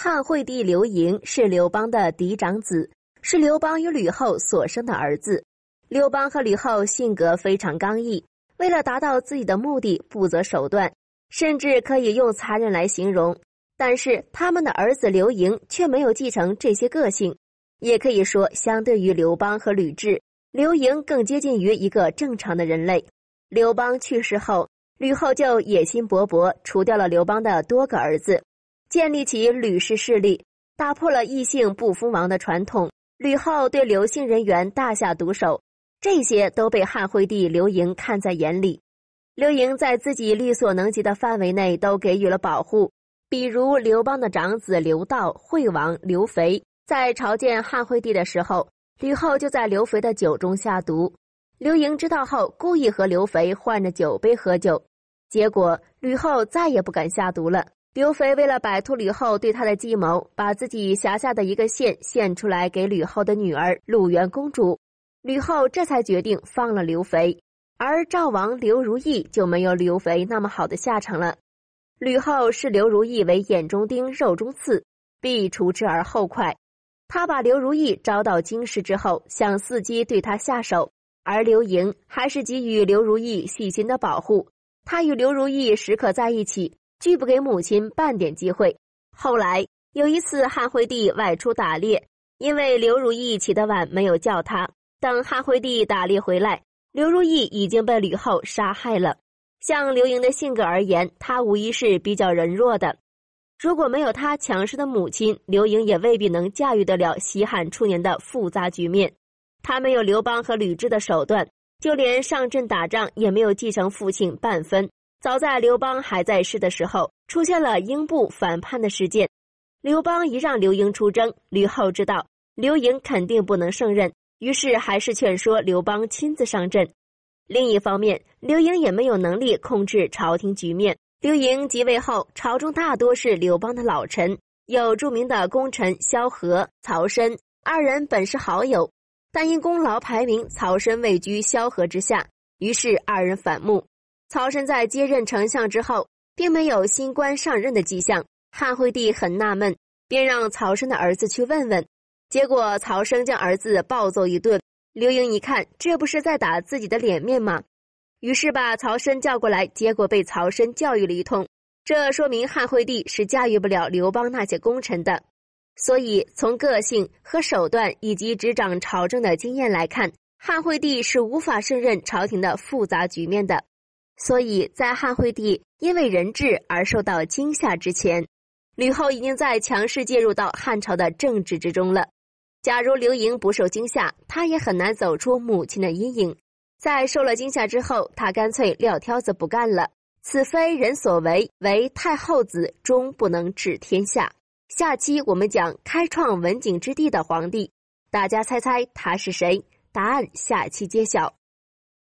汉惠帝刘盈是刘邦的嫡长子，是刘邦与吕后所生的儿子。刘邦和吕后性格非常刚毅，为了达到自己的目的，不择手段，甚至可以用残忍来形容。但是他们的儿子刘盈却没有继承这些个性，也可以说，相对于刘邦和吕雉，刘盈更接近于一个正常的人类。刘邦去世后，吕后就野心勃勃，除掉了刘邦的多个儿子。建立起吕氏势力，打破了异姓不封王的传统。吕后对刘姓人员大下毒手，这些都被汉惠帝刘盈看在眼里。刘盈在自己力所能及的范围内都给予了保护，比如刘邦的长子刘道、惠王刘肥，在朝见汉惠帝的时候，吕后就在刘肥的酒中下毒。刘盈知道后，故意和刘肥换着酒杯喝酒，结果吕后再也不敢下毒了。刘肥为了摆脱吕后对他的计谋，把自己辖下的一个县献出来给吕后的女儿鲁元公主。吕后这才决定放了刘肥，而赵王刘如意就没有刘肥那么好的下场了。吕后视刘如意为眼中钉、肉中刺，必除之而后快。他把刘如意招到京师之后，想伺机对他下手，而刘盈还是给予刘如意细心的保护。他与刘如意时刻在一起。拒不给母亲半点机会。后来有一次，汉惠帝外出打猎，因为刘如意起得晚，没有叫他。等汉惠帝打猎回来，刘如意已经被吕后杀害了。像刘盈的性格而言，他无疑是比较人弱的。如果没有他强势的母亲，刘盈也未必能驾驭得了西汉初年的复杂局面。他没有刘邦和吕雉的手段，就连上阵打仗也没有继承父亲半分。早在刘邦还在世的时候，出现了英布反叛的事件。刘邦一让刘盈出征，吕后知道刘盈肯定不能胜任，于是还是劝说刘邦亲自上阵。另一方面，刘盈也没有能力控制朝廷局面。刘盈即位后，朝中大多是刘邦的老臣，有著名的功臣萧何、曹参，二人本是好友，但因功劳排名，曹参位居萧何之下，于是二人反目。曹参在接任丞相之后，并没有新官上任的迹象。汉惠帝很纳闷，便让曹参的儿子去问问。结果曹参将儿子暴揍一顿。刘盈一看，这不是在打自己的脸面吗？于是把曹参叫过来，结果被曹参教育了一通。这说明汉惠帝是驾驭不了刘邦那些功臣的。所以从个性和手段以及执掌朝政的经验来看，汉惠帝是无法胜任朝廷的复杂局面的。所以在汉惠帝因为人质而受到惊吓之前，吕后已经在强势介入到汉朝的政治之中了。假如刘盈不受惊吓，他也很难走出母亲的阴影。在受了惊吓之后，他干脆撂挑子不干了。此非人所为，为太后子终不能治天下。下期我们讲开创文景之地的皇帝，大家猜猜他是谁？答案下期揭晓。